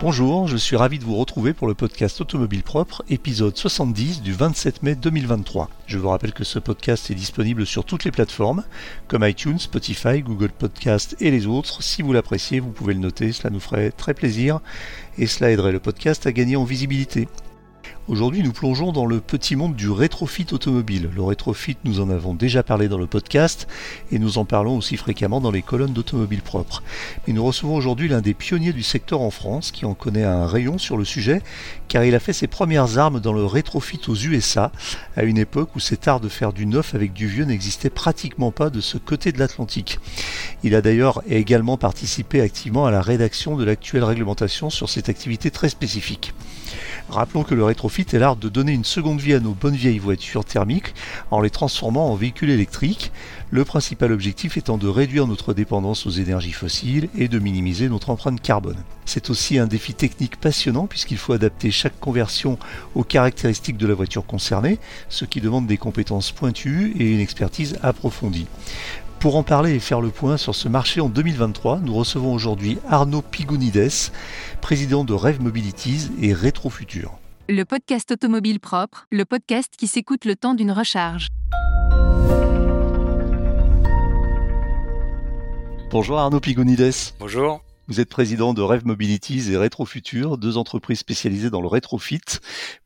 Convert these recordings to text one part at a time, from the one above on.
Bonjour, je suis ravi de vous retrouver pour le podcast Automobile Propre, épisode 70 du 27 mai 2023. Je vous rappelle que ce podcast est disponible sur toutes les plateformes, comme iTunes, Spotify, Google Podcast et les autres. Si vous l'appréciez, vous pouvez le noter, cela nous ferait très plaisir et cela aiderait le podcast à gagner en visibilité. Aujourd'hui, nous plongeons dans le petit monde du rétrofit automobile. Le rétrofit, nous en avons déjà parlé dans le podcast et nous en parlons aussi fréquemment dans les colonnes d'automobile propre. Mais nous recevons aujourd'hui l'un des pionniers du secteur en France qui en connaît un rayon sur le sujet car il a fait ses premières armes dans le rétrofit aux USA à une époque où cet art de faire du neuf avec du vieux n'existait pratiquement pas de ce côté de l'Atlantique. Il a d'ailleurs également participé activement à la rédaction de l'actuelle réglementation sur cette activité très spécifique. Rappelons que le rétrofit est l'art de donner une seconde vie à nos bonnes vieilles voitures thermiques en les transformant en véhicules électriques, le principal objectif étant de réduire notre dépendance aux énergies fossiles et de minimiser notre empreinte carbone. C'est aussi un défi technique passionnant puisqu'il faut adapter chaque conversion aux caractéristiques de la voiture concernée, ce qui demande des compétences pointues et une expertise approfondie. Pour en parler et faire le point sur ce marché en 2023, nous recevons aujourd'hui Arnaud Pigounides, président de Rêve Mobilities et Rétrofutur. Le podcast automobile propre, le podcast qui s'écoute le temps d'une recharge. Bonjour Arnaud Pigounides. Bonjour. Vous êtes président de Rêve Mobilities et Rétrofutur, deux entreprises spécialisées dans le rétrofit.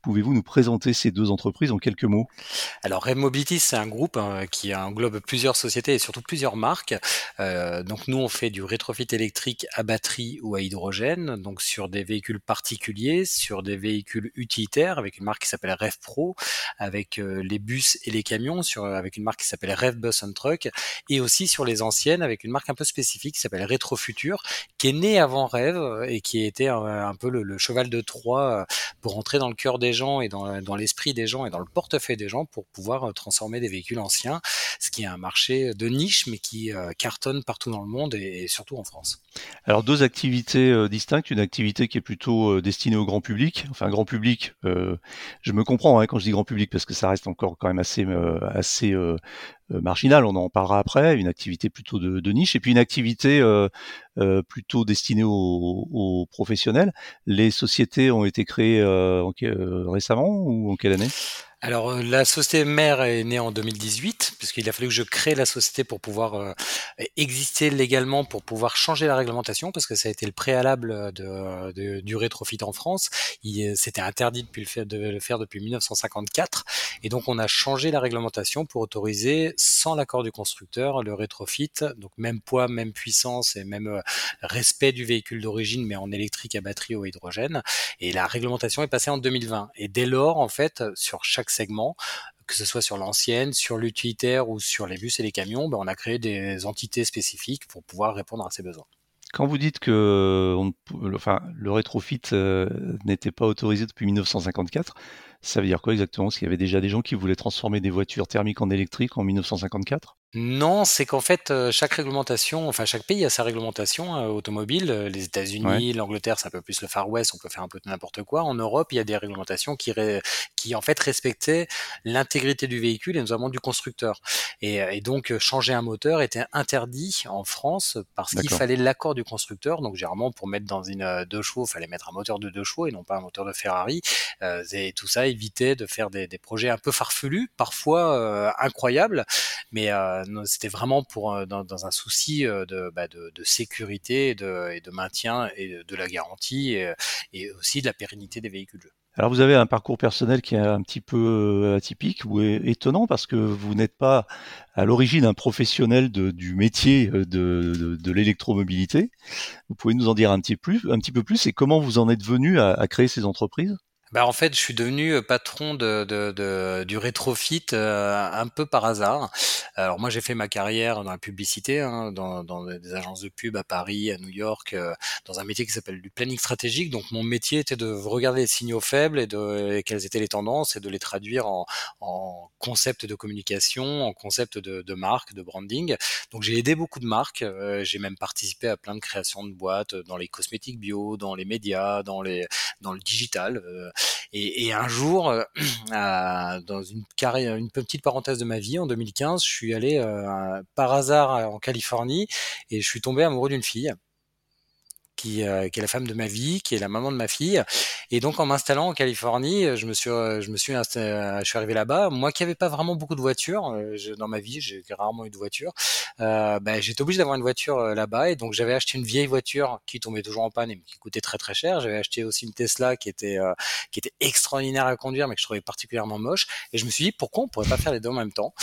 Pouvez-vous nous présenter ces deux entreprises en quelques mots? Alors Rêve Mobilities, c'est un groupe hein, qui englobe plusieurs sociétés et surtout plusieurs marques. Euh, donc nous, on fait du rétrofit électrique à batterie ou à hydrogène, donc sur des véhicules particuliers, sur des véhicules utilitaires avec une marque qui s'appelle Rêve Pro, avec euh, les bus et les camions, sur, avec une marque qui s'appelle Rêve Bus and Truck, et aussi sur les anciennes avec une marque un peu spécifique qui s'appelle Rétrofutur, qui est né avant Rêve euh, et qui était un, peu le, cheval de Troie euh, pour entrer dans le cœur des gens et dans, l'esprit des gens et dans le portefeuille des gens pour pouvoir euh, transformer des véhicules anciens, ce qui est un marché de niche mais qui cartonne partout dans le monde et, surtout en France. Alors deux activités distinctes, une activité qui est plutôt destinée au grand public, enfin grand public, je me comprends hein, quand je dis grand public parce que ça reste encore quand même assez assez euh, marginal, on en parlera après, une activité plutôt de, niche, et puis une activité euh, euh, plutôt destinée aux, professionnels. Les sociétés ont été créées récemment ou en quelle année? Alors euh, la société mère est née en 2018 puisqu'il a fallu que je crée la société pour pouvoir euh, exister légalement pour pouvoir changer la réglementation parce que ça a été le préalable de, du rétrofit en France. C'était interdit depuis le fait de le faire depuis 1954 et donc on a changé la réglementation pour autoriser sans l'accord du constructeur le rétrofit. Donc même poids, même puissance et même euh, respect du véhicule d'origine mais en électrique à batterie ou à hydrogène. Et la réglementation est passée en 2020 et dès lors en fait sur chaque segment, que ce soit sur l'ancienne, sur l'utilitaire ou sur les bus et les camions, ben on a créé des entités spécifiques pour pouvoir répondre à ces besoins. Quand vous dites que le rétrofit euh, n'était pas autorisé depuis 1954, ça veut dire quoi exactement? Parce qu'il y avait déjà des gens qui voulaient transformer des voitures thermiques en électriques en 1954 non, c'est qu'en fait, euh, chaque réglementation, enfin chaque pays a sa réglementation euh, automobile. Euh, les États-Unis, l'Angleterre, c'est un peu plus le Far West, on peut faire un peu n'importe quoi. En Europe, il y a des réglementations qui, qui en fait respectaient l'intégrité du véhicule et notamment du constructeur. Et, donc, changer un moteur était interdit en France parce qu'il fallait l'accord du constructeur. Donc, généralement, pour mettre dans une deux chevaux, il fallait mettre un moteur de deux chevaux et non pas un moteur de Ferrari. et tout ça évitait de faire des, projets un peu farfelus, parfois incroyables, mais c'était vraiment pour euh, dans, un souci euh, bah, de, sécurité et de, maintien et de la garantie et, aussi de la pérennité des véhicules. Alors vous avez un parcours personnel qui est un petit peu euh, atypique ou étonnant parce que vous n'êtes pas à l'origine un professionnel du métier de, de, l'électromobilité. Vous pouvez nous en dire un petit, plus, un petit peu plus et comment vous en êtes venu à créer ces entreprises? Bah en fait, je suis devenu euh, patron de, de, de du rétrofit euh, un peu par hasard. Alors moi, j'ai fait ma carrière dans la publicité, hein, dans, dans, des agences de pub à Paris, à New York, euh, dans un métier qui s'appelle du planning stratégique. Donc mon métier était de regarder les signaux faibles et de quelles étaient les tendances et de les traduire en, en concept de communication, en concept de, de marque, de branding. Donc j'ai aidé beaucoup de marques. j'ai même participé à plein de créations de boîtes dans les cosmétiques bio, dans les médias, dans les dans le digital. Et, un jour, euh, dans une, carrière, une petite parenthèse de ma vie, en 2015, je suis allé euh, par hasard en Californie et je suis tombé amoureux d'une fille qui, qui est la femme de ma vie, qui est la maman de ma fille. Et donc en m'installant en Californie, je me suis, je me suis, je suis arrivé là-bas. Moi qui n'avais pas vraiment beaucoup de voitures dans ma vie, j'ai rarement eu de voiture. Euh, ben, j'étais obligé d'avoir une voiture là-bas et donc j'avais acheté une vieille voiture qui tombait toujours en panne et qui coûtait très très cher. J'avais acheté aussi une Tesla qui était qui était extraordinaire à conduire mais que je trouvais particulièrement moche. Et je me suis dit pourquoi on pourrait pas faire les deux en même temps?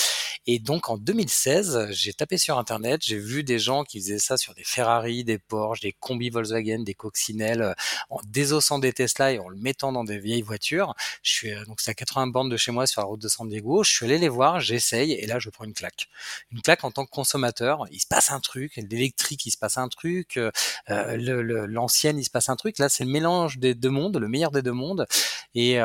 Et donc en 2016, j'ai tapé sur internet, j'ai vu des gens qui faisaient ça sur des Ferrari, des Porsche, des combis Volkswagen, des coccinelles, euh, en désossant des Tesla et en le mettant dans des vieilles voitures. Je suis euh, donc c'est à 80 bornes de chez moi sur la route de San Diego. Je suis allé les voir, j'essaye et là je prends une claque. Une claque en tant que consommateur. Il se passe un truc, l'électrique il se passe un truc, euh, l'ancienne il se passe un truc. Là c'est le mélange des deux mondes, le meilleur des deux mondes. Et,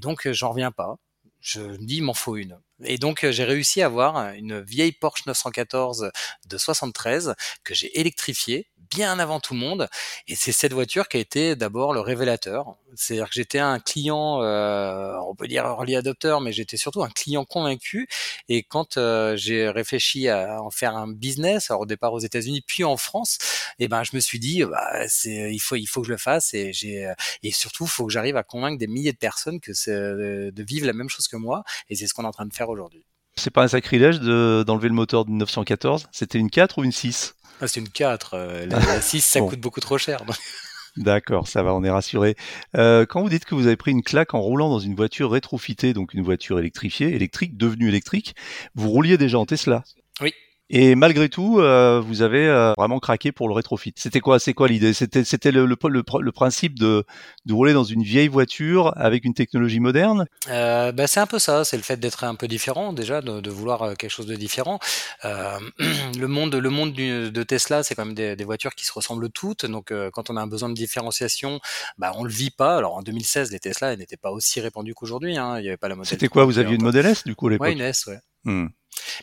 donc j'en reviens pas je me dis, il m'en faut une. Et donc, j'ai réussi à avoir une vieille Porsche 914 de 73 que j'ai électrifiée bien avant tout le monde. Et c'est cette voiture qui a été d'abord le révélateur. C'est-à-dire que j'étais un client, euh, on peut dire early adopter, mais j'étais surtout un client convaincu. Et quand euh, j'ai réfléchi à en faire un business, alors au départ aux États-Unis, puis en France, et eh ben je me suis dit, bah, c'est, il faut, il faut que je le fasse. Et j'ai, et surtout, faut que j'arrive à convaincre des milliers de personnes que c'est de vivre la même chose que moi. Et c'est ce qu'on est en train de faire aujourd'hui. C'est pas un sacrilège d'enlever le moteur de 914 C'était une 4 ou une 6 ah, c'est une 4. Euh, la, 6, ça coûte beaucoup trop cher. D'accord, ça va, on est rassuré. Euh, quand vous dites que vous avez pris une claque en roulant dans une voiture rétrofitée, donc une voiture électrifiée, électrique, devenue électrique, vous rouliez déjà en Tesla? Oui. Et malgré tout, euh, vous avez euh, vraiment craqué pour le rétrofit. C'était quoi C'est quoi l'idée? C'était c'était le, le, le, principe de, de rouler dans une vieille voiture avec une technologie moderne? Euh, bah, C'est un peu ça. C'est le fait d'être un peu différent déjà, de, de, vouloir euh, quelque chose de différent. Euh, le monde, le monde du, de Tesla, c'est quand même des, des, voitures qui se ressemblent toutes. Donc quand on a un besoin de différenciation, bah, on le vit pas. Alors en 2016, les Tesla n'étaient pas aussi répandus qu'aujourd'hui. Hein. Il y avait pas la modèle. C'était quoi? Vous aviez une Model S du coup à l'époque Ouais, une S, ouais. Hmm.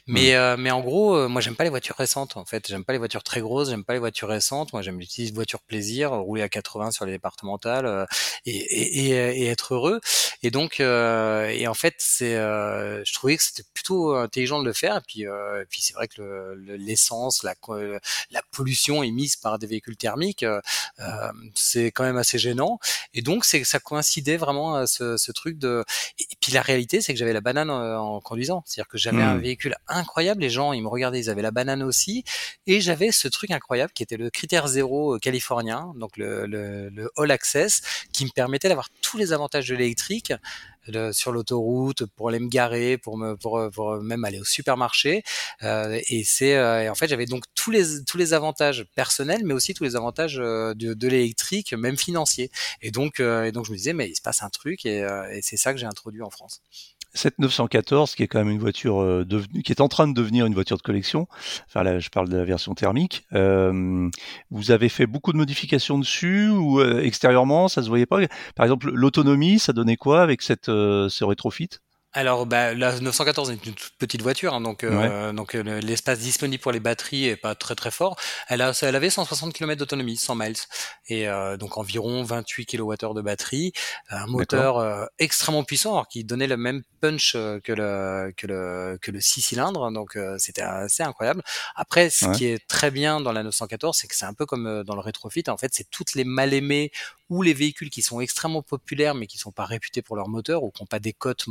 Mais, euh, mais en gros, euh, moi j'aime pas les voitures récentes en fait. J'aime pas les voitures très grosses, j'aime pas les voitures récentes. Moi j'aime les voitures plaisir, rouler à 80 sur les départementales euh, et, et, et, être heureux. Et donc, et en fait, c'est, je trouvais que c'était plutôt intelligent de le faire. Et puis, puis c'est vrai que l'essence, la, la pollution émise par des véhicules thermiques, c'est quand même assez gênant. Et donc, c'est ça coïncidait vraiment à ce, ce truc de. Et, puis la réalité, c'est que j'avais la banane en, conduisant, c'est-à-dire que j'avais un mmh. Incroyable. Les gens, ils me regardaient, ils avaient la banane aussi. Et j'avais ce truc incroyable qui était le critère zéro euh, californien, donc le, All Access, qui me permettait d'avoir tous les avantages de l'électrique sur l'autoroute pour aller me garer, pour me pour, même aller au supermarché. Euh, et c'est euh, en fait j'avais donc tous les tous les avantages personnels, mais aussi tous les avantages de, de l'électrique, même financiers. Et donc et donc je me disais mais il se passe un truc et c'est ça que j'ai introduit en France cette 914, qui est quand même une voiture euh, qui est en train de devenir une voiture de collection. Enfin là, je parle de la version thermique. Euh, vous avez fait beaucoup de modifications dessus ou euh, extérieurement, ça se voyait pas? Par exemple, l'autonomie, ça donnait quoi avec cette ce rétrofit? Alors, bah, la 914 est une toute petite voiture, hein, donc, euh, donc euh, l'espace disponible pour les batteries est pas très très fort. Elle, a, elle avait 160 km d'autonomie, 100 miles, et euh, donc environ 28 kWh de batterie, un moteur extrêmement puissant, alors qui donnait le même punch que le que le que le 6 cylindres, donc c'était assez incroyable. Après, ce qui est très bien dans la 914, c'est que c'est un peu comme dans le rétrofit. En fait, c'est toutes les mal aimées ou les véhicules qui sont extrêmement populaires mais qui sont pas réputés pour leur moteur ou qui n'ont pas des cotes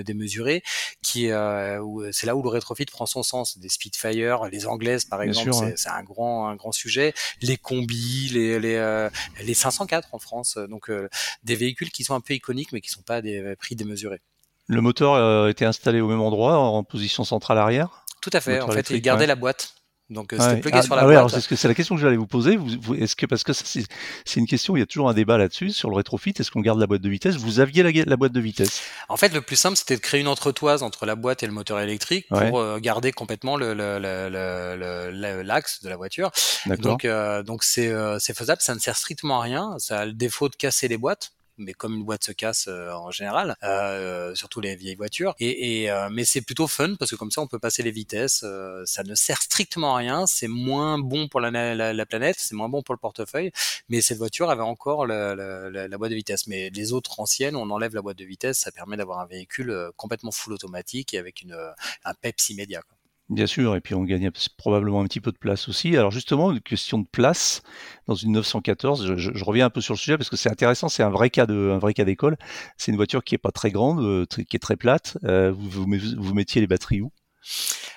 démesurées, qui euh, c'est là où le rétrofit prend son sens. Des Spitfire, les anglaises par exemple, c'est un grand un grand sujet. Les combis, les les, euh, les 504 en France, donc euh, des véhicules qui sont un peu iconiques mais qui sont pas des prix démesurés. Le moteur était installé au même endroit, en position centrale arrière? Tout à fait. En fait, il gardait la boîte. Donc euh, c'était ah, sur la ah boîte. c'est, c'est la question que j'allais vous poser. Vous, est-ce que parce que c'est, c'est une question, il y a toujours un débat là-dessus sur le rétrofit. Est-ce qu'on garde la boîte de vitesse? Vous aviez la, la, boîte de vitesse? En fait, le plus simple, c'était de créer une entretoise entre la boîte et le moteur électrique pour euh, garder complètement le, le, le, l'axe de la voiture. Donc euh, donc c'est euh, c'est faisable. Ça ne sert strictement à rien. Ça a le défaut de casser les boîtes mais comme une boîte se casse euh, en général, euh, surtout les vieilles voitures. Et, et euh, mais c'est plutôt fun parce que comme ça on peut passer les vitesses. ça ne sert strictement à rien. C'est moins bon pour la, la, la planète, c'est moins bon pour le portefeuille. Mais cette voiture avait encore la, la, boîte de vitesse. Mais les autres anciennes, on enlève la boîte de vitesse, ça permet d'avoir un véhicule complètement full automatique et avec une, un peps immédiat. Quoi. Bien sûr, et puis on gagne probablement un petit peu de place aussi. Alors justement, une question de place dans une 914, je, reviens un peu sur le sujet parce que c'est intéressant, c'est un vrai cas de, vrai cas d'école. C'est une voiture qui est pas très grande, euh, qui est très plate. Euh, vous, vous mettiez les batteries où?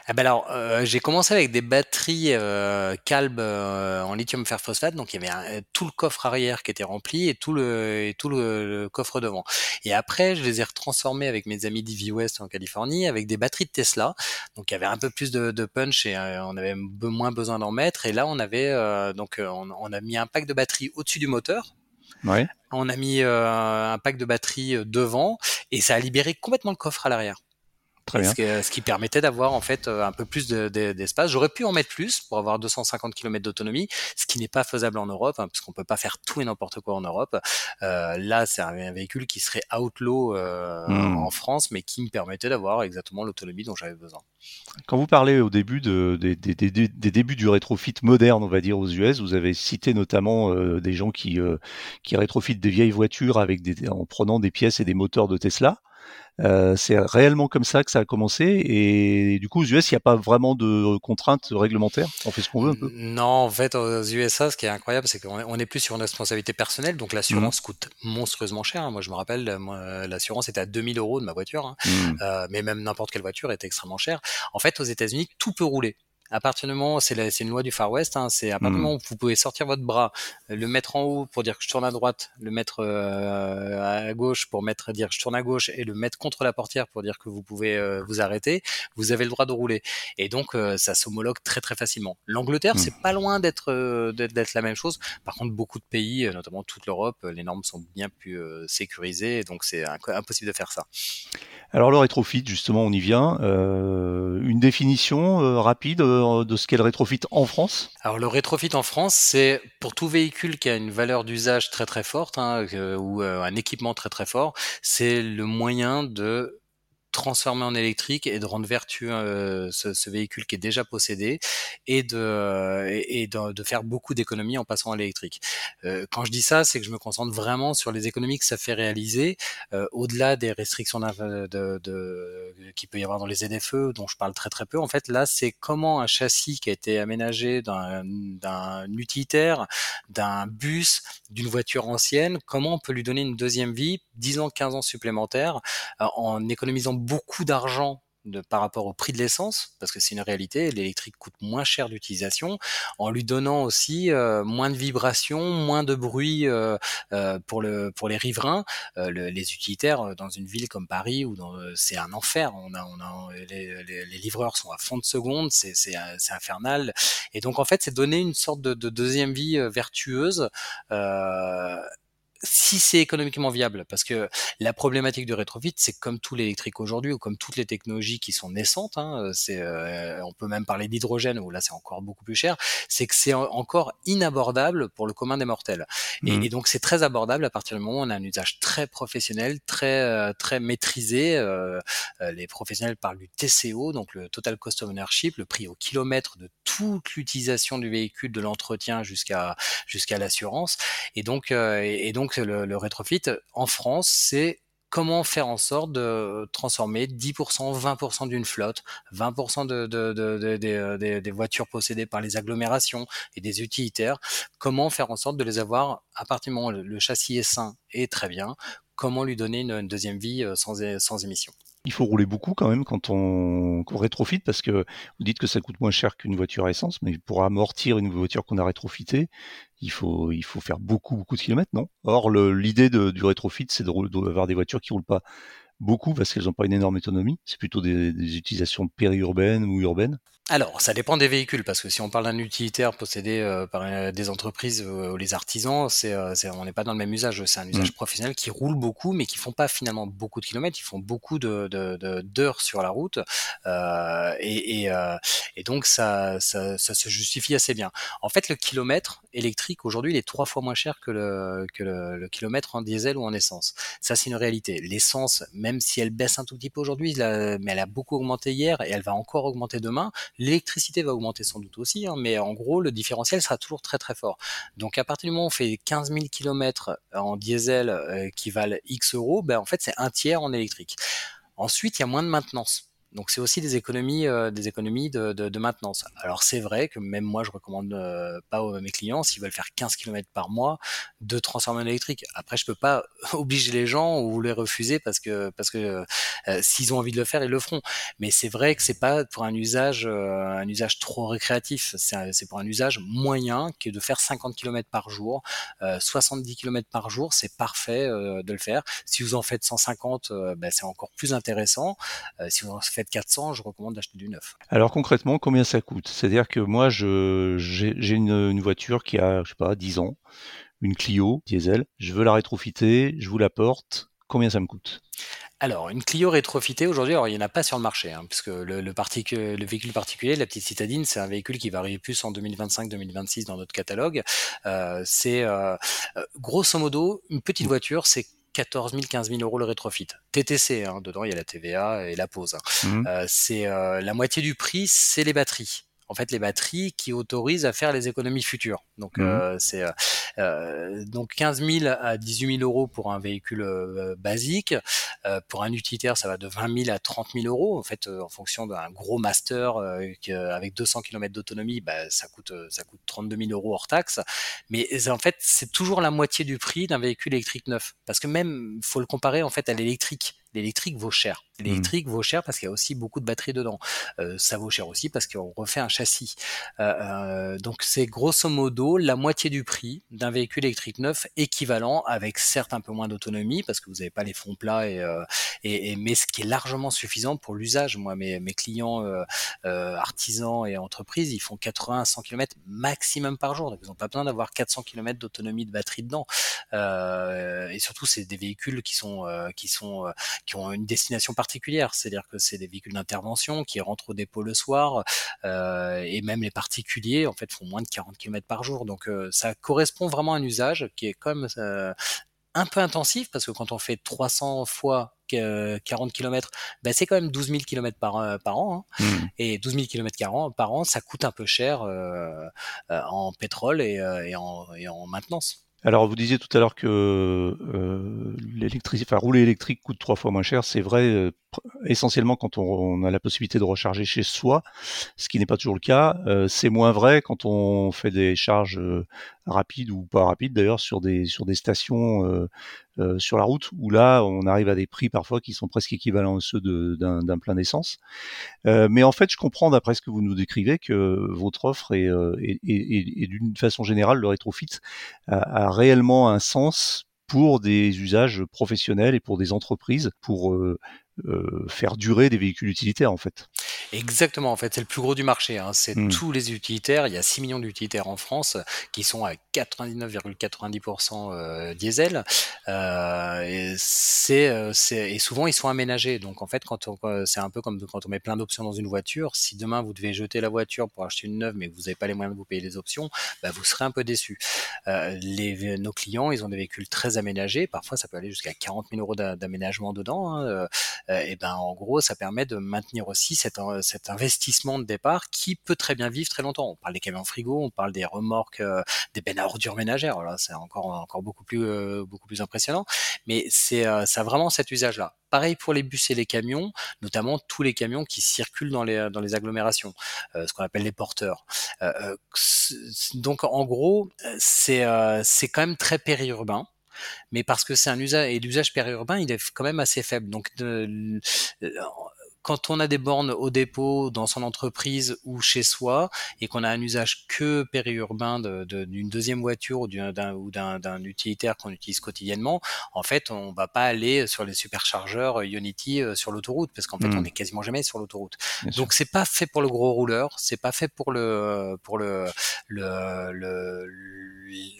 Ah ben alors, euh, j'ai commencé avec des batteries euh, Calb euh, en lithium fer phosphate, donc il y avait tout le coffre arrière qui était rempli et tout le et tout le, coffre devant. Et après, je les ai retransformés avec mes amis d'Ivy West en Californie avec des batteries de Tesla, donc il y avait un peu plus de, de punch et on avait moins besoin d'en mettre. Et là, on avait donc on, on, a mis un pack de batteries au-dessus du moteur. Ouais. On a mis un pack de batteries devant et ça a libéré complètement le coffre à l'arrière. Très bien. Ce, qui permettait d'avoir en fait euh, un peu plus d'espace. J'aurais pu en mettre plus pour avoir 250 km d'autonomie, ce qui n'est pas faisable en Europe, hein, parce qu'on peut pas faire tout et n'importe quoi en Europe. Euh, là, c'est un, véhicule qui serait outlaw euh, hmm. en France, mais qui me permettait d'avoir exactement l'autonomie dont j'avais besoin. Quand vous parlez au début de, des, débuts du rétrofit moderne, on va dire aux US, vous avez cité notamment des gens qui, qui rétrofitent des vieilles voitures avec en prenant des pièces et des moteurs de Tesla. Euh, c'est réellement comme ça que ça a commencé. Et du coup, aux US, il n'y a pas vraiment de contraintes réglementaires? On fait ce qu'on veut un peu? Non, en fait, aux USA, ce qui est incroyable, c'est qu'on est plus sur une responsabilité personnelle. Donc l'assurance mmh. coûte monstrueusement cher. Moi, je me rappelle, l'assurance était à 2000 euros de ma voiture. Hein. Mmh. Euh, mais même n'importe quelle voiture était extrêmement chère. En fait, aux États-Unis, tout peut rouler à partir du moment, c'est une loi du Far West, hein, c'est à partir du mmh. moment où vous pouvez sortir votre bras, le mettre en haut pour dire que je tourne à droite, le mettre euh, à gauche pour mettre dire que je tourne à gauche et le mettre contre la portière pour dire que vous pouvez euh, vous arrêter, vous avez le droit de rouler. Et donc euh, ça s'homologue très très facilement. L'Angleterre, mmh. c'est pas loin d'être d'être la même chose. Par contre, beaucoup de pays, notamment toute l'Europe, les normes sont bien plus sécurisées, donc c'est impossible de faire ça. Alors le rétrofit, justement, on y vient. une définition rapide de ce qu'est le rétrofit en France Alors le rétrofit en France, c'est pour tout véhicule qui a une valeur d'usage très très forte hein, ou euh, un équipement très très fort, c'est le moyen de transformer en électrique et de rendre vertueux euh, ce, véhicule qui est déjà possédé et de, faire beaucoup d'économies en passant à l'électrique. Euh, quand je dis ça, c'est que je me concentre vraiment sur les économies que ça fait réaliser, euh, au-delà des restrictions de, de, qu'il peut y avoir dans les ZFE, dont je parle très très peu. En fait, là, c'est comment un châssis qui a été aménagé d'un utilitaire, d'un bus, d'une voiture ancienne, comment on peut lui donner une deuxième vie, 10 ans, 15 ans supplémentaires, en économisant beaucoup d'argent de, par rapport au prix de l'essence, parce que c'est une réalité, l'électrique coûte moins cher d'utilisation, en lui donnant aussi euh, moins de vibrations, moins de bruit euh, euh, pour, le, pour les riverains. les utilitaires dans une ville comme Paris, où c'est un enfer, on a, on a, les, les, livreurs sont à fond de seconde, c'est infernal. Et donc en fait, c'est donner une sorte de, de deuxième vie vertueuse si c'est économiquement viable, parce que la problématique du rétrofit, c'est comme tout l'électrique aujourd'hui ou comme toutes les technologies qui sont naissantes, hein, c'est, euh, on peut même parler d'hydrogène où là c'est encore beaucoup plus cher, c'est que c'est encore inabordable pour le commun des mortels. Et, mmh. donc c'est très abordable à partir du moment où on a un usage très professionnel, très euh, très maîtrisé. Euh, les professionnels parlent du TCO, donc le total cost of ownership, le prix au kilomètre de toute l'utilisation du véhicule, de l'entretien jusqu'à jusqu'à l'assurance. Et donc et donc le, rétrofit en France, c'est comment faire en sorte de transformer 10%, 20% d'une flotte, 20% de, de, des voitures possédées par les agglomérations et des utilitaires, comment faire en sorte de les avoir à partir du moment où le, châssis est sain et très bien, comment lui donner une, deuxième vie euh, sans, émission il faut rouler beaucoup quand même quand on, rétrofite parce que vous dites que ça coûte moins cher qu'une voiture à essence, mais pour amortir une voiture qu'on a rétrofitée, il faut, faire beaucoup, beaucoup de kilomètres, non? Or, l'idée du rétrofit, c'est d'avoir des voitures qui roulent pas beaucoup parce qu'elles n'ont pas une énorme autonomie. C'est plutôt des utilisations périurbaines ou urbaines. Alors, ça dépend des véhicules, parce que si on parle d'un utilitaire possédé euh, par euh, des entreprises euh, ou les artisans, c'est, on n'est pas dans le même usage. C'est un usage mmh. professionnel qui roule beaucoup, mais qui font pas finalement beaucoup de kilomètres. Ils font beaucoup de, d'heures sur la route, et, et, et, donc ça, ça, ça, se justifie assez bien. En fait, le kilomètre électrique aujourd'hui, il est trois fois moins cher que le, que le, kilomètre en diesel ou en essence. Ça, c'est une réalité. L'essence, même si elle baisse un tout petit peu aujourd'hui, mais elle a beaucoup augmenté hier et elle va encore augmenter demain L'électricité va augmenter sans doute aussi, hein, mais en gros, le différentiel sera toujours très très fort. Donc à partir du moment où on fait 15 000 km en diesel euh, qui valent X euros, ben, en fait c'est un tiers en électrique. Ensuite, il y a moins de maintenance. Donc c'est aussi des économies, des économies de, de, maintenance. Alors c'est vrai que même moi je recommande pas à mes clients s'ils veulent faire 15 km par mois de transformer en électrique. Après je peux pas obliger les gens ou les refuser parce que parce que s'ils ont envie de le faire ils le feront. Mais c'est vrai que c'est pas pour un usage un usage trop récréatif. C'est pour un usage moyen que de faire 50 km par jour, 70 km par jour, c'est parfait de le faire. Si vous en faites 150, ben, c'est encore plus intéressant. si vous en faites 400, je recommande d'acheter du neuf. Alors concrètement, combien ça coûte? C'est-à-dire que moi, j'ai une, une, voiture qui a, je sais pas, 10 ans, une Clio diesel. Je veux la rétrofiter, je vous la porte. Combien ça me coûte? Alors, une Clio rétrofitée aujourd'hui, alors il n'y en a pas sur le marché, hein, puisque le, le, le, véhicule particulier, la petite citadine, c'est un véhicule qui va arriver plus en 2025-2026 dans notre catalogue. Euh, c'est euh, euh, grosso modo une petite voiture, c'est 14 000, 15 000 euros le rétrofit. TTC, hein, dedans il y a la TVA et la pause. Hein. Mmh. Euh, c'est euh, la moitié du prix, c'est les batteries en fait les batteries qui autorisent à faire les économies futures. Donc mmh. euh, c'est euh, euh donc 15 000 à 18 000 euros pour un véhicule euh, basique. Pour un utilitaire, ça va de 20 000 à 30 000 euros. En fait, en fonction d'un gros master avec 200 km d'autonomie, bah, ça coûte ça coûte 32 000 euros hors taxe. Mais en fait, c'est toujours la moitié du prix d'un véhicule électrique neuf. Parce que même, faut le comparer en fait à l'électrique l'électrique vaut cher. Mmh. L'électrique vaut cher parce qu'il y a aussi beaucoup de batteries dedans. Euh, ça vaut cher aussi parce qu'on refait un châssis. Euh, euh, donc c'est grosso modo la moitié du prix d'un véhicule électrique neuf équivalent avec certes un peu moins d'autonomie parce que vous n'avez pas les fonds plats et, et, mais ce qui est largement suffisant pour l'usage. Moi, mes, mes clients artisans et entreprises, ils font 80 à 100 km maximum par jour. Donc ils n'ont pas besoin d'avoir 400 km d'autonomie de batterie dedans. et surtout, c'est des véhicules qui sont qui sont qui ont une destination particulière, c'est-à-dire que c'est des véhicules d'intervention qui rentrent au dépôt le soir, euh, et même les particuliers en fait font moins de 40 km par jour. Donc euh, ça correspond vraiment à un usage qui est comme euh, un peu intensif parce que quand on fait 300 fois 40 km, ben c'est quand même 12 000 km par, par an. Hein. Mmh. Et 12 000 km par an, par an, ça coûte un peu cher euh, en pétrole et, et, en, et en maintenance. Alors, vous disiez tout à l'heure que euh, enfin, rouler électrique coûte trois fois moins cher. C'est vrai, euh, essentiellement quand on, a la possibilité de recharger chez soi, ce qui n'est pas toujours le cas. Euh, c'est moins vrai quand on fait des charges euh, rapides ou pas rapides d'ailleurs sur des sur des stations euh, sur la route où là on arrive à des prix parfois qui sont presque équivalents à ceux d'un plein d'essence. mais en fait, je comprends d'après ce que vous nous décrivez que votre offre est, et d'une façon générale le rétrofit a, a réellement un sens pour des usages professionnels et pour des entreprises, pour euh, faire durer des véhicules utilitaires en fait. Exactement, en fait, c'est le plus gros du marché. Hein. C'est mmh. tous les utilitaires. Il y a 6 millions d'utilitaires en France qui sont à 99,90% euh, diesel. Euh, et, c'est, euh, c'est, et souvent, ils sont aménagés. Donc, en fait, quand on, c'est un peu comme quand on met plein d'options dans une voiture. Si demain, vous devez jeter la voiture pour acheter une neuve, mais que vous n'avez pas les moyens de vous payer les options, bah, vous serez un peu déçu. Euh, les, nos clients, ils ont des véhicules très aménagés. Parfois, ça peut aller jusqu'à 40 000 euros d'aménagement dedans. Hein. Et ben, en gros, ça permet de maintenir aussi cette cet investissement de départ qui peut très bien vivre très longtemps. On parle des camions frigo, on parle des remorques, euh, des bennes à ordures ménagères. Voilà, c'est encore encore beaucoup plus euh, beaucoup plus impressionnant. Mais c'est euh, ça a vraiment cet usage-là. Pareil pour les bus et les camions, notamment tous les camions qui circulent dans les dans les agglomérations, ce qu'on appelle les porteurs. donc en gros, c'est c'est quand même très périurbain mais parce que c'est un usage et l'usage périurbain il est quand même assez faible donc de, quand on a des bornes au dépôt, dans son entreprise ou chez soi, et qu'on a un usage que périurbain d'une deuxième voiture ou d'un utilitaire qu'on utilise quotidiennement, en fait, on va pas aller sur les superchargeurs Unity euh, sur l'autoroute, parce qu'en fait, on hmm. est quasiment jamais sur l'autoroute. Donc, c'est pas fait pour le gros rouleur, c'est pas fait pour le pour le, le, le,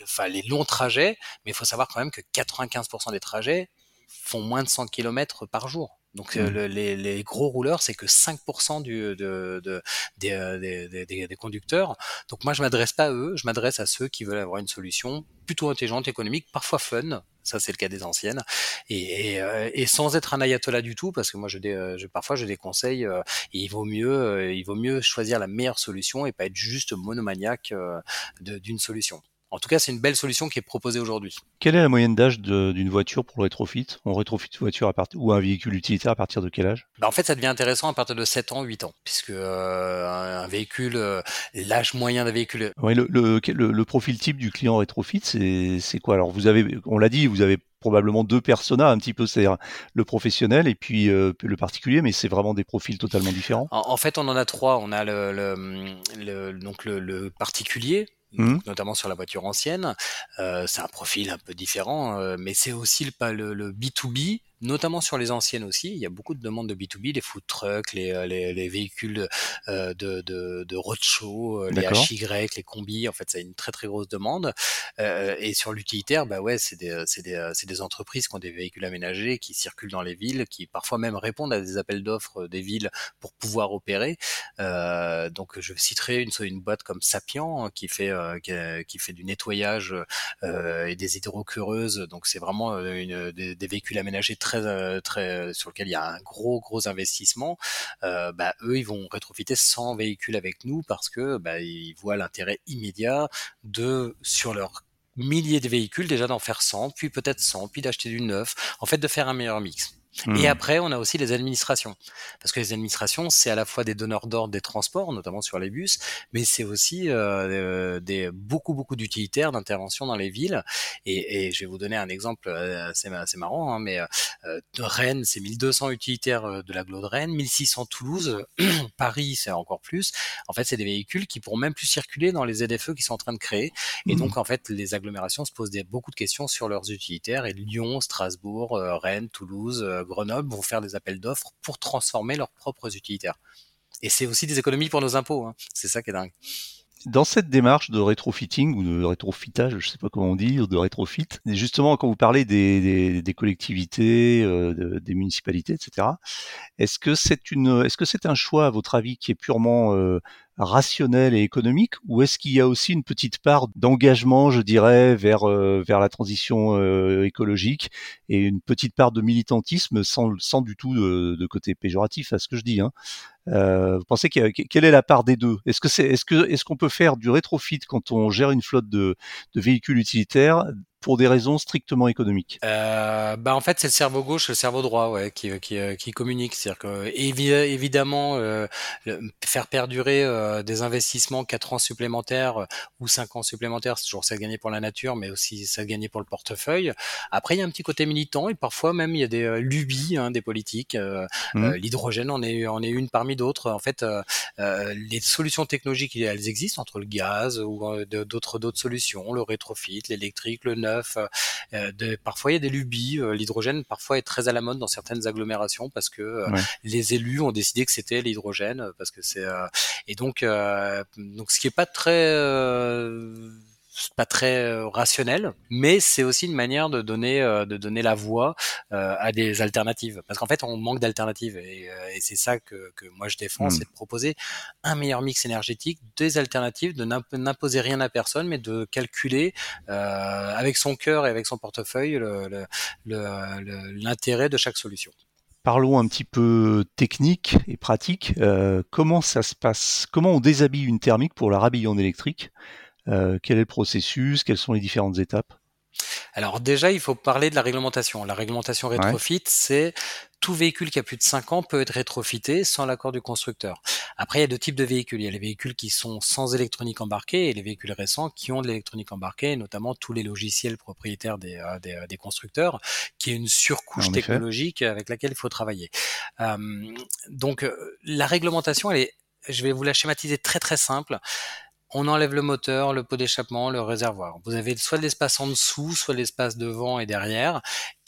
enfin, les longs trajets, mais il faut savoir quand même que 95% des trajets font moins de 100 km par jour. Donc euh, mmh. les, les, gros rouleurs, c'est que 5% du, de, de, euh, des, des, des, des, conducteurs. Donc moi, je m'adresse pas à eux, je m'adresse à ceux qui veulent avoir une solution plutôt intelligente, économique, parfois fun. Ça, c'est le cas des anciennes. Et, et, euh, et, sans être un ayatollah du tout, parce que moi, je, je parfois, je déconseille. et il vaut mieux, il vaut mieux choisir la meilleure solution et pas être juste monomaniaque d'une solution. En tout cas, c'est une belle solution qui est proposée aujourd'hui. Quelle est la moyenne d'âge d'une voiture pour le rétrofit? On rétrofit une voiture à partir ou un véhicule utilitaire à partir de quel âge? Bah En fait, ça devient intéressant à partir de 7 ans, 8 ans, puisque euh, un véhicule, euh, l'âge moyen d'un véhicule. Oui, le, le, le, profil type du client rétrofit, c'est quoi? Alors, vous avez, on l'a dit, vous avez probablement deux personas un petit peu, c'est-à-dire le professionnel et puis euh, le particulier, mais c'est vraiment des profils totalement différents. En, fait, on en a trois. On a le, le donc le, particulier, Mmh. notamment sur la voiture ancienne. Euh, c'est un profil un peu différent, euh, mais c'est aussi le, le, le B2B notamment sur les anciennes aussi. Il y a beaucoup de demandes de B2B, les food trucks, les, euh, les, les véhicules euh, de, de, de roadshow, euh, les HY, les combis. En fait, ça a une très très grosse demande. Euh, et sur l'utilitaire, bah ouais, c'est des, c'est des, c'est des entreprises qui ont des véhicules aménagés, qui circulent dans les villes, qui parfois même répondent à des appels d'offres des villes pour pouvoir opérer. Euh, donc, je citerai une, une boîte comme Sapient qui fait qui, qui, fait du nettoyage et des hydrocureuses. Donc, c'est vraiment une, des, des véhicules aménagés très euh, très sur lequel il y a un gros gros investissement, euh, bah, eux ils vont rétrofiter 100 véhicules avec nous parce que bah, ils voient l'intérêt immédiat de sur leur milliers de véhicules déjà d'en faire 100, puis peut-être 100, puis d'acheter du neuf, en fait de faire un meilleur mix. Et mmh. après, on a aussi les administrations. Parce que les administrations, c'est à la fois des donneurs d'ordre des transports, notamment sur les bus, mais c'est aussi euh, des, beaucoup, beaucoup d'utilitaires d'intervention dans les villes. Et, et, je vais vous donner un exemple euh, assez, assez marrant, hein, mais euh, de Rennes, c'est 1200 utilitaires euh, de l'agglo de Rennes, 1600 Toulouse, Paris, c'est encore plus. En fait, c'est des véhicules qui pourront même plus circuler dans les ZFE qui sont en train de créer. Et mmh. donc, en fait, les agglomérations se posent des, beaucoup de questions sur leurs utilitaires. Et Lyon, Strasbourg, Rennes, Toulouse, Grenoble vont faire des appels d'offres pour transformer leurs propres utilitaires. Et c'est aussi des économies pour nos impôts. Hein. C'est ça qui est dingue. Dans cette démarche de rétrofitting ou de rétrofitage, je sais pas comment on dit, ou de rétrofit, justement quand vous parlez des, collectivités, euh, des municipalités, etc. Est-ce que c'est une, est-ce que c'est un choix à votre avis qui est purement euh, rationnel et économique ou est-ce qu'il y a aussi une petite part d'engagement, je dirais, vers euh, vers la transition euh, écologique et une petite part de militantisme sans sans du tout de, côté péjoratif à ce que je dis. Hein? Euh, vous pensez que, quelle est la part des deux? Est-ce que c'est est-ce que est-ce qu'on peut faire du rétrofit quand on gère une flotte de, de véhicules utilitaires pour des raisons strictement économiques. Euh, bah en fait c'est le cerveau gauche et le cerveau droit ouais qui qui, euh, qui communique. C'est-à-dire que évidemment euh, faire perdurer euh, des investissements 4 ans supplémentaires ou 5 ans supplémentaires c'est toujours ça gagner pour la nature mais aussi ça gagner pour le portefeuille. Après il y a un petit côté militant et parfois même il y a des lubies hein, des politiques mmh. l'hydrogène en est en est une parmi d'autres. En fait les solutions technologiques elles existent entre le gaz ou d'autres d'autres solutions le rétrofit l'électrique le neuf euh, euh, parfois, il y a des lubies. Euh, l'hydrogène, parfois, est très à la mode dans certaines agglomérations parce que les élus ont décidé que c'était l'hydrogène parce que c'est et donc donc ce qui est pas très pas très euh, rationnel, mais c'est aussi une manière de donner euh, de donner la voix euh, à des alternatives. Parce qu'en fait, on manque d'alternatives et, c'est ça que, que moi je défends, hmm. c'est de proposer un meilleur mix énergétique, des alternatives, de n'imposer rien à personne, mais de calculer avec son cœur et avec son portefeuille l'intérêt de chaque solution. Parlons un petit peu technique et pratique. comment ça se passe? Comment on déshabille une thermique pour la rhabiller en électrique? Quel est le processus? Quelles sont les différentes étapes? Alors déjà, il faut parler de la réglementation. La réglementation rétrofit, c'est tout véhicule qui a plus de 5 ans peut être rétrofité sans l'accord du constructeur. Après, il y a deux types de véhicules. Il y a les véhicules qui sont sans électronique embarquée et les véhicules récents qui ont de l'électronique embarquée, notamment tous les logiciels propriétaires des, euh, euh, des, constructeurs, qui est une surcouche technologique avec laquelle il faut travailler. donc, la réglementation, elle est, je vais vous la schématiser très très simple on enlève le moteur, le pot d'échappement, le réservoir. Vous avez soit l'espace en dessous, soit l'espace devant et derrière,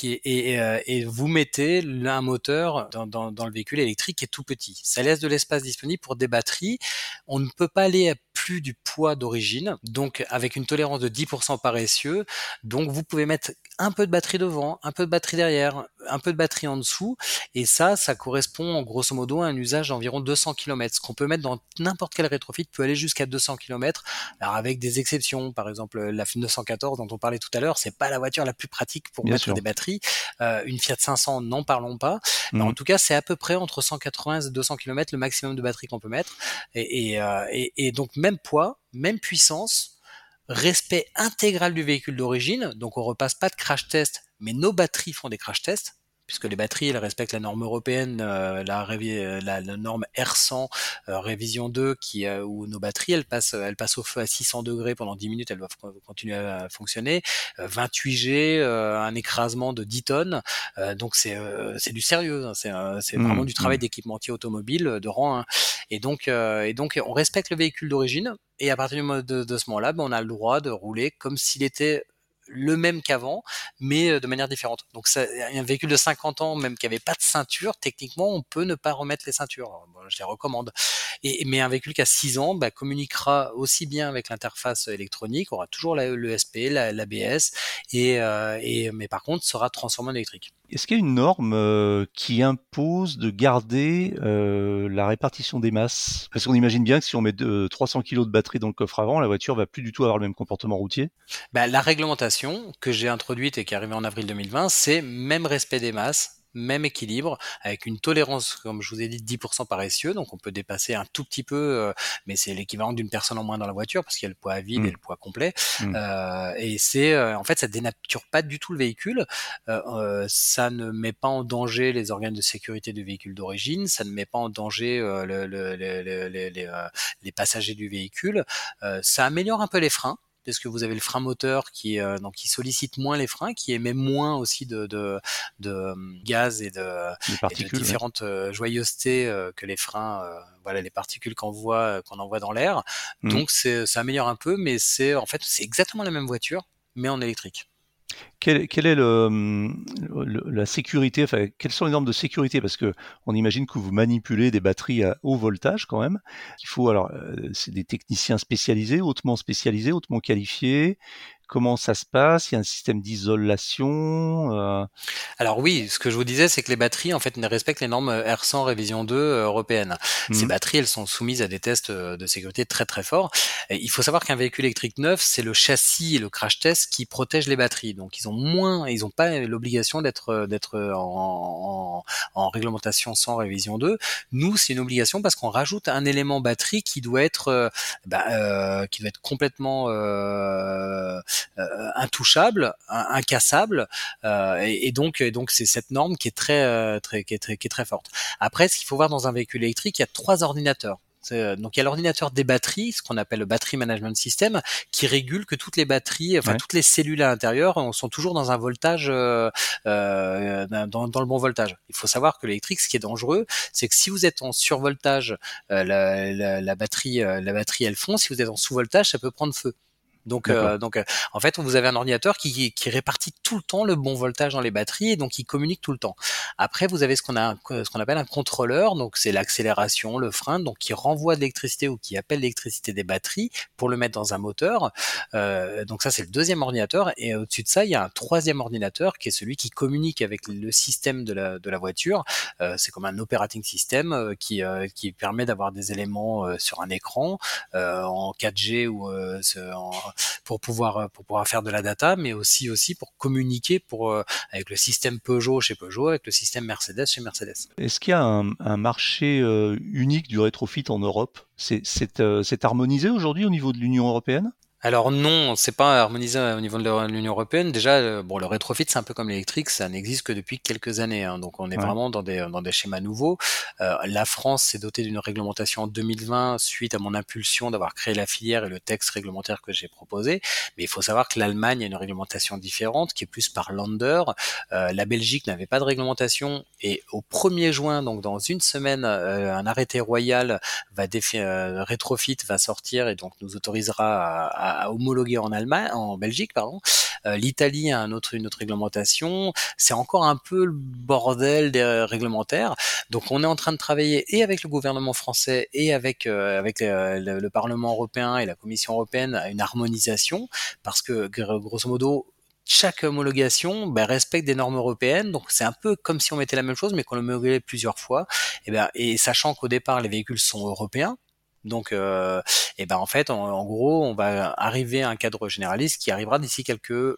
euh, et, vous mettez un moteur dans, dans, le véhicule électrique qui est tout petit. Ça laisse de l'espace disponible pour des batteries. On ne peut pas aller plus du poids d'origine, donc avec une tolérance de 10% par essieu. Donc vous pouvez mettre un peu de batterie devant, un peu de batterie derrière, un peu de batterie en dessous, et ça, ça correspond en grosso modo à un usage d'environ 200 km. Ce qu'on peut mettre dans n'importe quel rétrofit peut aller jusqu'à 200 km, alors avec des exceptions. Par exemple, la 914 dont on parlait tout à l'heure, c'est pas la voiture la plus pratique pour mettre des batteries. Euh, une Fiat 500, n'en parlons pas. Mais en mmh. tout cas, c'est à peu près entre 180 et 200 km le maximum de batterie qu'on peut mettre. Et, et, euh, et, et donc même poids, même puissance, respect intégral du véhicule d'origine, donc on repasse pas de crash test, mais nos batteries font des crash tests puisque les batteries elles respectent la norme européenne, euh, la, la, la, norme R100 euh, révision 2, qui euh, où nos batteries elles passent elles passent au feu à 600 degrés pendant 10 minutes, elles doivent continuer à fonctionner. 28G, un écrasement de 10 tonnes, donc c'est c'est du sérieux, hein. c'est c'est mmh, vraiment du travail mmh. d'équipementier automobile de rang. Et donc et donc on respecte le véhicule d'origine. Et à partir de, de ce moment-là, ben, on a le droit de rouler comme s'il était le même qu'avant, mais euh, de manière différente. Donc ça, un véhicule de 50 ans, même qui avait pas de ceinture, techniquement, on peut ne pas remettre les ceintures. je les recommande. Et, mais un véhicule qui a 6 ans bah, communiquera aussi bien avec l'interface électronique, aura toujours l'ESP, l'ABS, et, euh, et, mais par contre sera transformé en électrique. Est-ce qu'il y a une norme euh, qui impose de garder euh, la répartition des masses? Parce qu'on imagine bien que si on met 300 kg de batterie dans le coffre avant, la voiture va plus du tout avoir le même comportement routier. Bah, la réglementation que j'ai introduite et qui est arrivée en avril 2020, c'est même respect des masses, même équilibre, avec une tolérance, comme je vous ai dit, de 10% par essieu. Donc on peut dépasser un tout petit peu, euh, mais c'est l'équivalent d'une personne en moins dans la voiture parce qu'il y a le poids à vide et mmh. le poids complet. Mmh. Euh, et c'est, euh, en fait, ça dénature pas du tout le véhicule. ça ne met pas en danger les organes de sécurité du véhicule d'origine. Ça ne met pas en danger le, le, les, les, passagers du véhicule. ça améliore un peu les freins parce que vous avez le frein moteur qui euh, donc qui sollicite moins les freins, qui émet moins aussi de, de, de euh, gaz et de, différentes euh, joyeusetés que les freins, voilà les particules qu'on voit qu'on envoie dans l'air. Mmh. Donc c'est ça améliore un peu, mais c'est en fait c'est exactement la même voiture mais en électrique. Quelle, est le, la sécurité enfin, Quelles sont les normes de sécurité? Parce que on imagine que vous manipulez des batteries à haut voltage quand même. Il faut alors, euh, c'est des techniciens spécialisés, hautement spécialisés, hautement qualifiés. Comment ça se passe? Il y a un système d'isolation euh... Alors oui, ce que je vous disais, c'est que les batteries en fait ne respectent les normes R100 révision 2 euh, européennes. Ces mmh. batteries, elles sont soumises à des tests euh, de sécurité très très forts. Et il faut savoir qu'un véhicule électrique neuf, c'est le châssis et le crash test qui protègent les batteries. Donc ils ont moins, ils n'ont pas l'obligation d'être euh, d'être en, en, en, réglementation sans révision 2. Nous, c'est une obligation parce qu'on rajoute un élément batterie qui doit être bah, euh, qui doit être complètement euh, euh, intouchable, incassable, euh, et, donc donc c'est cette norme qui est très euh, très qui est très qui est très forte. Après, ce qu'il faut voir dans un véhicule électrique, il y a trois ordinateurs. Donc il y a l'ordinateur des batteries, ce qu'on appelle le battery management system, qui régule que toutes les batteries, enfin toutes les cellules à l'intérieur sont toujours dans un voltage, euh, dans, dans, le bon voltage. Il faut savoir que l'électrique, ce qui est dangereux, c'est que si vous êtes en survoltage, euh, la, la, la, batterie, la batterie elle fond. Si vous êtes en sous-voltage, ça peut prendre feu. Donc, euh, donc, euh, en fait, vous avez un ordinateur qui, qui, répartit tout le temps le bon voltage dans les batteries et donc il communique tout le temps. Après, vous avez ce qu'on a, ce qu'on appelle un contrôleur, donc c'est l'accélération, le frein, donc qui renvoie de l'électricité ou qui appelle l'électricité des batteries pour le mettre dans un moteur. Euh, donc ça, c'est le deuxième ordinateur. Et au-dessus de ça, il y a un troisième ordinateur qui est celui qui communique avec le système de la, de la voiture. Euh, c'est comme un operating system euh, qui, euh, qui permet d'avoir des éléments sur un écran en 4G ou en pour pouvoir euh, pour pouvoir faire de la data, mais aussi aussi pour communiquer euh, avec le système Peugeot chez Peugeot, avec le système Mercedes chez Mercedes. Est-ce qu'il y a un, un marché euh, unique du rétrofit en Europe? C'est harmonisé aujourd'hui au niveau de l'Union européenne? Alors non, c'est pas harmonisé au niveau de l'Union européenne. Déjà, euh, bon, le rétrofit, c'est un peu comme l'électrique, ça n'existe que depuis quelques années. Hein, donc on est vraiment dans des, dans des schémas nouveaux. Euh, la France s'est dotée d'une réglementation en 2020 suite à mon impulsion d'avoir créé la filière et le texte réglementaire que j'ai proposé. Mais il faut savoir que l'Allemagne a une réglementation différente qui est plus par lander. Euh, la Belgique n'avait pas de réglementation et au 1er juin, donc dans une semaine, un arrêté royal va définir, rétrofit va sortir et donc nous autorisera à à, homologuer en Allemagne, en Belgique, pardon. Euh, L'Italie a une autre réglementation. C'est encore un peu le bordel des réglementaires. Donc on est en train de travailler et avec le gouvernement français et avec euh, euh, le, Parlement européen et la Commission européenne à une harmonisation parce que grosso modo chaque homologation ben, respecte des normes européennes, donc c'est un peu comme si on mettait la même chose, mais qu'on homologuait plusieurs fois. Et, ben, et sachant qu'au départ les véhicules sont européens, donc, euh, et ben en fait, en, gros, on va arriver à un cadre généraliste qui arrivera d'ici quelques euh,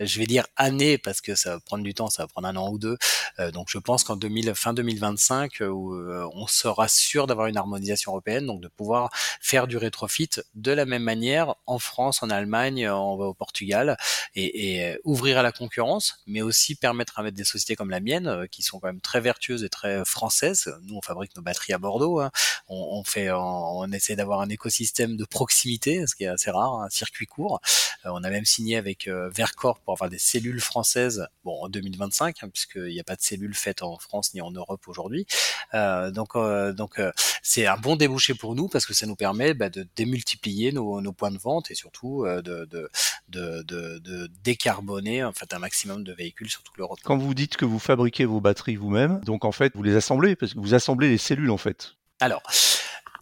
je vais dire année parce que ça va prendre du temps, ça va prendre un an ou deux. Euh, donc je pense qu'en fin 2025, euh, euh, on sera sûr d'avoir une harmonisation européenne, donc de pouvoir faire du rétrofit de la même manière en France, en Allemagne, en, au Portugal, et, et ouvrir à la concurrence, mais aussi permettre à mettre des sociétés comme la mienne, qui sont quand même très vertueuses et très françaises. Nous, on fabrique nos batteries à Bordeaux. Hein. On, on, fait, on, on essaie d'avoir un écosystème de proximité, ce qui est assez rare, un circuit court. on a même signé avec Vercor pour avoir des cellules françaises, bon en 2025, hein, puisqu'il n'y a pas de cellules faites en France ni en Europe aujourd'hui. Euh, donc euh, donc euh, c'est un bon débouché pour nous parce que ça nous permet bah, de démultiplier nos, nos, points de vente et surtout de, de, de, de, décarboner en fait un maximum de véhicules sur toute l'Europe. Quand vous dites que vous fabriquez vos batteries vous-même, donc en fait vous les assemblez parce que vous assemblez les cellules en fait. Alors,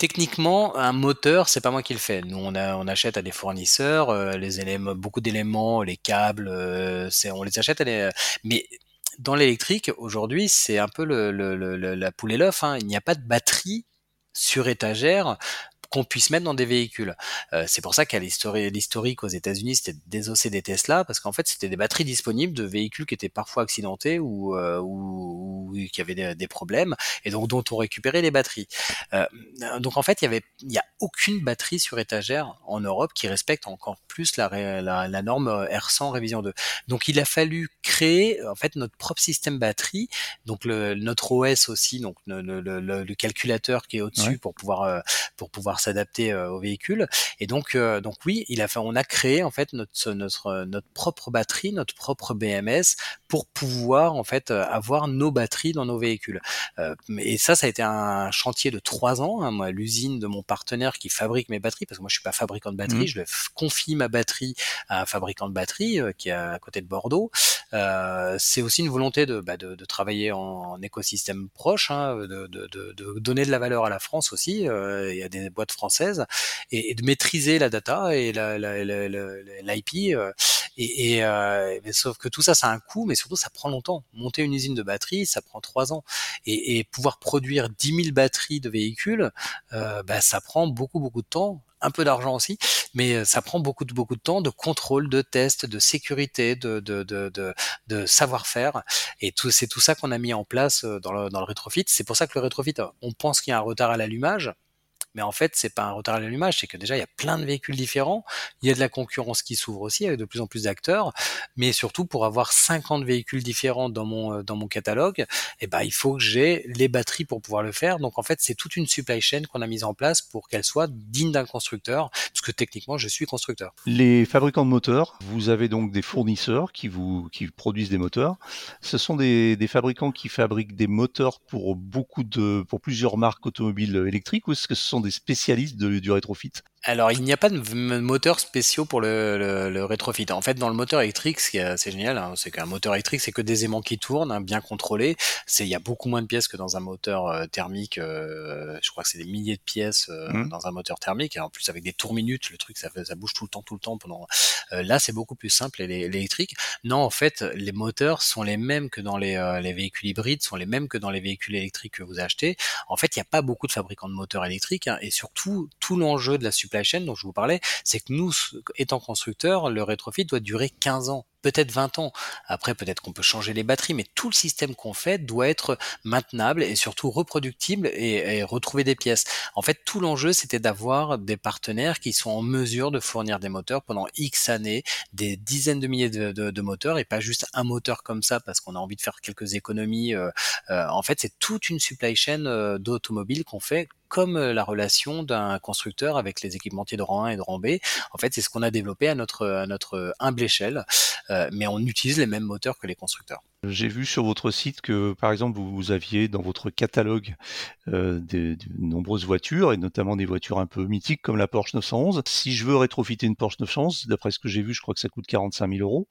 techniquement, un moteur, c'est pas moi qui le fais. Nous, on, achète à des fournisseurs euh, beaucoup d'éléments, les câbles, euh, on les achète. À des, mais dans l'électrique, aujourd'hui, c'est un peu le, le, la poule et l'œuf. Hein. Il n'y a pas de batterie sur étagère qu'on puisse mettre dans des véhicules. Euh, c'est pour ça qu'à l'historique aux États-Unis, c'était désosser des Tesla parce qu'en fait, c'était des batteries disponibles de véhicules qui étaient parfois accidentés ou, euh, ou, ou qui avaient des, problèmes et donc dont on récupérait les batteries. Euh, donc en fait, il y avait, il y a aucune batterie sur étagère en Europe qui respecte encore plus la, la, la norme R100 révision 2. Donc il a fallu créer en fait notre propre système batterie, donc le, notre OS aussi, donc le, le, le calculateur qui est au-dessus pour pouvoir euh, pour pouvoir s'adapter euh, au véhicule. Et donc, euh, donc oui, il a fait, on a créé en fait notre, notre, notre propre batterie, notre propre BMS pour pouvoir en fait euh, avoir nos batteries dans nos véhicules. et ça, ça a été un chantier de trois ans. Hein, moi, l'usine de mon partenaire qui fabrique mes batteries, parce que moi je suis pas fabricant de batteries, mmh. je confie ma batterie à un fabricant de batteries qui est à côté de Bordeaux. Euh, c'est aussi une volonté de, bah, de, de travailler en, écosystème proche, hein, de, de, donner de la valeur à la France aussi. Euh, il y a des boîtes française et, de maîtriser la data et l'IP. Euh, et, et euh, sauf que tout ça, ça a un coût, mais surtout ça prend longtemps. Monter une usine de batterie, ça prend trois ans. Et, et pouvoir produire 10 000 batteries de véhicules, euh, bah, ça prend beaucoup beaucoup de temps un peu d'argent aussi, mais ça prend beaucoup beaucoup de temps de contrôle, de test, de sécurité, de de, de, de, de savoir-faire, et tout c'est tout ça qu'on a mis en place dans le, dans le rétrofit. C'est pour ça que le rétrofit, on pense qu'il y a un retard à l'allumage, mais en fait, c'est pas un retard à l'allumage, c'est que déjà il y a plein de véhicules différents, il y a de la concurrence qui s'ouvre aussi avec de plus en plus d'acteurs, mais surtout pour avoir 50 véhicules différents dans mon euh, dans mon catalogue, eh ben il faut que j'ai les batteries pour pouvoir le faire. Donc en fait, c'est toute une supply chain qu'on a mise en place pour qu'elle soit digne d'un constructeur, parce que techniquement, je suis constructeur. Les fabricants de moteurs, vous avez donc des fournisseurs qui vous qui produisent des moteurs. Ce sont des, des fabricants qui fabriquent des moteurs pour beaucoup de pour plusieurs marques automobiles électriques ou est-ce que ce sont des spécialistes du rétrofit alors, il n'y a pas de moteur spéciaux pour le, le, le, rétrofit. En fait, dans le moteur électrique, ce qui est assez génial, hein, c'est qu'un moteur électrique, c'est que des aimants qui tournent, hein, bien contrôlés. C'est il y a beaucoup moins de pièces que dans un moteur euh, thermique. Euh, je crois que c'est des milliers de pièces euh, mmh. dans un moteur thermique. Et en plus, avec des tours minutes, le truc, ça, ça bouge tout le temps, tout le temps. Pendant là, c'est beaucoup plus simple l'électrique. Non, en fait, les moteurs sont les mêmes que dans les, les véhicules hybrides, sont les mêmes que dans les véhicules électriques que vous achetez. En fait, il n'y a pas beaucoup de fabricants de moteurs électriques, hein, et surtout, tout l'enjeu de la supply chain dont je vous parlais, c'est que nous, étant constructeurs, le rétrofit doit durer 15 ans peut-être 20 ans. Après, peut-être qu'on peut changer les batteries, mais tout le système qu'on fait doit être maintenable et surtout reproductible et, retrouver des pièces. En fait, tout l'enjeu, c'était d'avoir des partenaires qui sont en mesure de fournir des moteurs pendant X années, des dizaines de milliers de, moteurs et pas juste un moteur comme ça parce qu'on a envie de faire quelques économies. Euh, euh, en fait, c'est toute une supply chain euh, d'automobiles qu'on fait comme euh, la relation d'un constructeur avec les équipementiers de rang 1 et de rang B. En fait, c'est ce qu'on a développé à notre, à notre humble échelle, euh, mais on utilise les mêmes moteurs que les constructeurs. J'ai vu sur votre site que, par exemple, vous, aviez dans votre catalogue euh, de, nombreuses voitures, et notamment des voitures un peu mythiques comme la Porsche 911. Si je veux rétrofiter une Porsche 911, d'après ce que j'ai vu, je crois que ça coûte 45 000 euros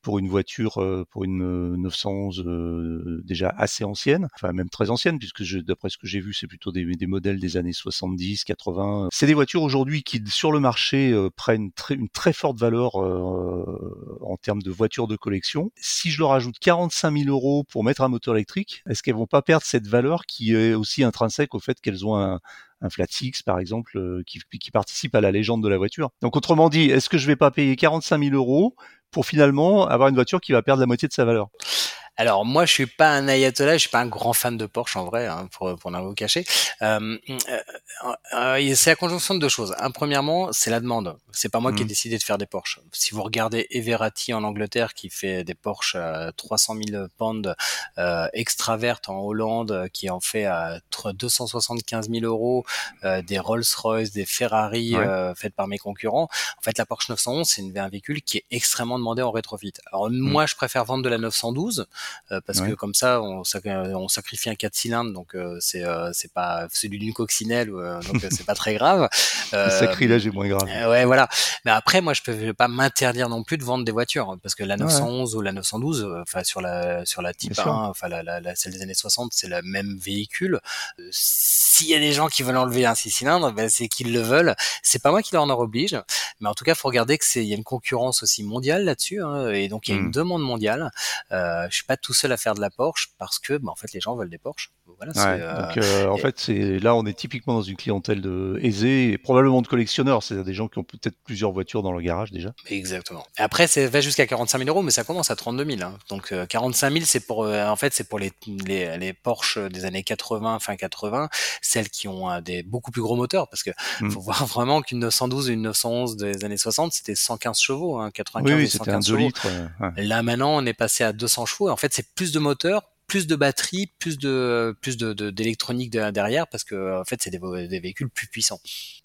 pour une voiture, euh, pour une 911 euh, déjà assez ancienne, enfin même très ancienne, puisque d'après ce que j'ai vu, c'est plutôt des, modèles des années 70, 80. C'est des voitures aujourd'hui qui, sur le marché, prennent une très forte valeur en termes de voitures de collection. Si je leur ajoute 45 000 euros pour mettre un moteur électrique, est-ce qu'elles vont pas perdre cette valeur qui est aussi intrinsèque au fait qu'elles ont un, flat six par exemple qui, qui, participe à la légende de la voiture? Donc autrement dit, est-ce que je vais pas payer 45 000 euros pour finalement avoir une voiture qui va perdre la moitié de sa valeur? Alors moi, je suis pas un ayatollah, je suis pas un grand fan de Porsche en vrai, hein, pour pour n'en vous cacher. Euh, euh, euh, c'est la conjonction de deux choses. Un, premièrement, c'est la demande. C'est pas moi qui ai mmh. décidé de faire des Porsche. Si vous regardez Everati en Angleterre qui fait des Porsche à 300 000 pounds, euh, Extravert en Hollande qui en fait à 275 000 euros, euh, des Rolls-Royce, des Ferrari euh, faites par mes concurrents. En fait, la Porsche 911, c'est un véhicule qui est extrêmement demandé en rétrofit. Alors mmh. moi, je préfère vendre de la 912 euh, parce que comme ça on, on, sacrifie un 4 cylindres donc euh, c'est euh, c'est pas c'est du coccinelle donc c'est pas très grave. Le sacrilège est moins grave. ouais voilà. Mais après moi je peux pas m'interdire non plus de vendre des voitures hein, parce que la 911 ou la 912 enfin sur la sur la Type 1 enfin la, la, celle des années 60 c'est le même véhicule. S'il y a des gens qui veulent enlever un 6 cylindres ben c'est qu'ils le veulent. C'est pas moi qui leur en oblige mais en tout cas faut regarder que c'est il y a une concurrence aussi mondiale là-dessus hein, et donc il y a une mmh. demande mondiale. Euh, je suis pas tout seul à faire de la Porsche parce que bah, en fait les gens veulent des Porsche. Voilà, euh, donc euh, en fait c'est là on est typiquement dans une clientèle de aisée et probablement de collectionneurs, c'est-à-dire des gens qui ont peut-être plusieurs voitures dans leur garage déjà. Exactement. Et après c'est va jusqu'à 45 000 euros, mais ça commence à 32 000. Hein. Donc 45 euh, 000 c'est pour en fait c'est pour les, les, les Porsche des années 80 fin 80, celles qui ont des beaucoup plus gros moteurs parce que hmm. faut voir vraiment qu'une 912 et une 911 des années 60 c'était 115 chevaux, hein, 95 oui, 115 chevaux. Litres, Là maintenant on est passé à 200 chevaux. En fait c'est plus de moteurs plus de batterie, plus de plus de d'électronique derrière parce que en fait c'est des, véhicules plus puissants.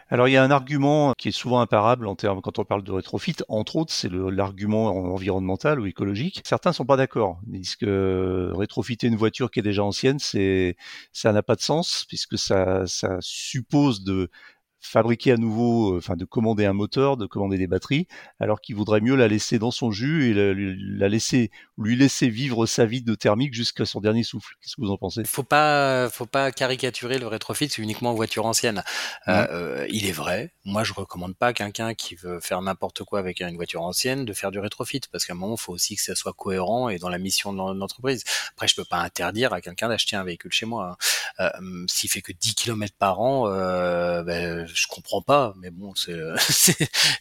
Alors il y a un argument qui est souvent imparable en termes quand on parle de rétrofit, entre autres c'est l'argument environnemental ou écologique. Certains sont pas d'accord, ils disent que rétrofiter une voiture qui est déjà ancienne, c'est ça n'a pas de sens puisque ça ça suppose de fabriquer à nouveau, euh, enfin de commander un moteur, de commander des batteries, alors qu'il vaudrait mieux la laisser dans son jus et la, laisser, lui laisser vivre sa vie de thermique jusqu'à son dernier souffle. Qu'est-ce que vous en pensez? Faut pas, faut pas caricaturer le rétrofit uniquement en voiture ancienne. Euh, euh, il est vrai. Moi, je recommande pas quelqu'un qui veut faire n'importe quoi avec une voiture ancienne de faire du rétrofit, parce qu'à un moment, il faut aussi que ça soit cohérent et dans la mission de l'entreprise. Après, je peux pas interdire à quelqu'un d'acheter un véhicule chez moi. Hein. Euh, S'il fait que 10 km par an, euh, ben, je comprends pas, mais bon, c'est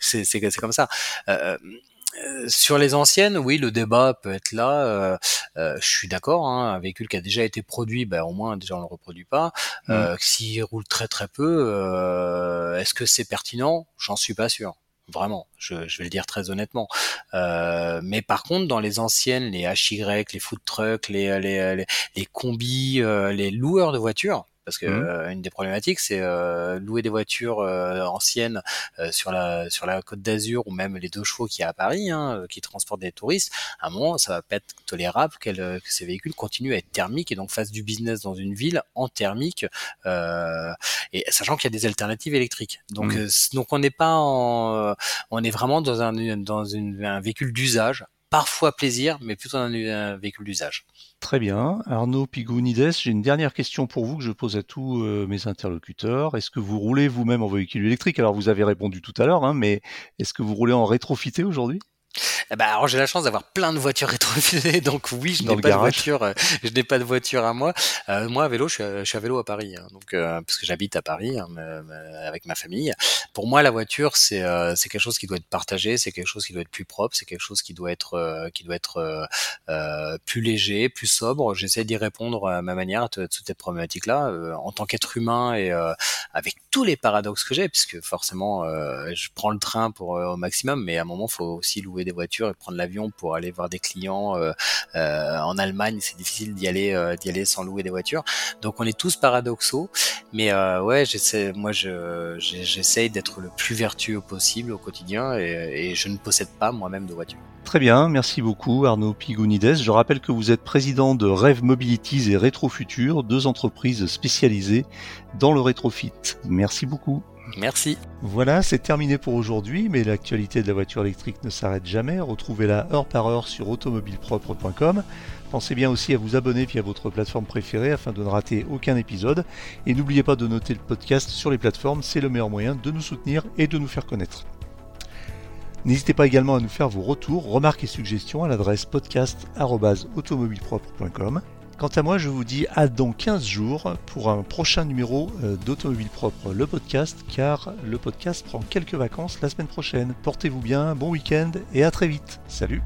c'est comme ça. Euh, euh, sur les anciennes, oui, le débat peut être là. Euh, euh, je suis d'accord. Hein, un véhicule qui a déjà été produit, ben, au moins déjà on le reproduit pas. Euh, mmh. S'il roule très très peu, est-ce que c'est pertinent? J'en suis pas sûr. Vraiment, je, je, vais le dire très honnêtement. Euh, mais par contre, dans les anciennes, les HY, les food trucks, les, les, les, les combis, les loueurs de voitures, parce que mmh. euh, une des problématiques c'est euh, louer des voitures euh, anciennes sur la sur la Côte d'Azur ou même les deux chevaux qui y a à Paris hein, qui transportent des touristes à un moment ça va pas être tolérable que ces véhicules continuent à être thermiques et donc fassent du business dans une ville en thermique et sachant qu'il y a des alternatives électriques donc mmh. donc on n'est pas en on est vraiment dans un dans une, un véhicule d'usage parfois plaisir mais plutôt un, un véhicule d'usage Très bien. Arnaud Pigounides, j'ai une dernière question pour vous que je pose à tous euh, mes interlocuteurs. Est-ce que vous roulez vous-même en véhicule électrique? Alors vous avez répondu tout à l'heure, hein, mais est-ce que vous roulez en rétrofité aujourd'hui? Eh ben, alors j'ai la chance d'avoir plein de voitures rétrofitées, donc oui, je n'ai pas de voiture, euh, je n'ai pas de voiture à moi. Euh, moi, à vélo, je suis, à, je suis à vélo à Paris, hein, donc euh, parce que j'habite à Paris hein, avec ma famille. Pour moi, la voiture, c'est euh, c'est quelque chose qui doit être partagé, c'est quelque chose qui doit être plus propre, c'est quelque chose qui doit être euh, qui doit être plus léger, plus sobre. J'essaie d'y répondre à ma manière à toute cette problématique-là, en tant qu'être humain et avec tous les paradoxes que j'ai, puisque forcément, je prends le train pour au maximum, mais à un moment, il faut aussi louer des voitures et prendre l'avion pour aller voir des clients euh, euh, en Allemagne. C'est difficile d'y aller, euh, d'y aller sans louer des voitures. Donc on est tous paradoxaux, mais ouais, j'essaie, moi je, j'essaye d'être le plus vertueux possible au quotidien et, je ne possède pas moi-même de voiture. Très bien, merci beaucoup Arnaud Pigounides. Je rappelle que vous êtes président de Rêve Mobilities et Rétrofutur, deux entreprises spécialisées dans le rétrofit. Merci beaucoup. Merci. Voilà, c'est terminé pour aujourd'hui, mais l'actualité de la voiture électrique ne s'arrête jamais. Retrouvez-la heure par heure sur automobilepropre.com. Pensez bien aussi à vous abonner via votre plateforme préférée afin de ne rater aucun épisode. Et n'oubliez pas de noter le podcast sur les plateformes, c'est le meilleur moyen de nous soutenir et de nous faire connaître. N'hésitez pas également à nous faire vos retours, remarques et suggestions à l'adresse podcast.automobilepropre.com. Quant à moi, je vous dis à dans 15 jours pour un prochain numéro euh, d'Automobile Propre, le podcast, car le podcast prend quelques vacances la semaine prochaine. Portez-vous bien, bon week-end et à très vite. Salut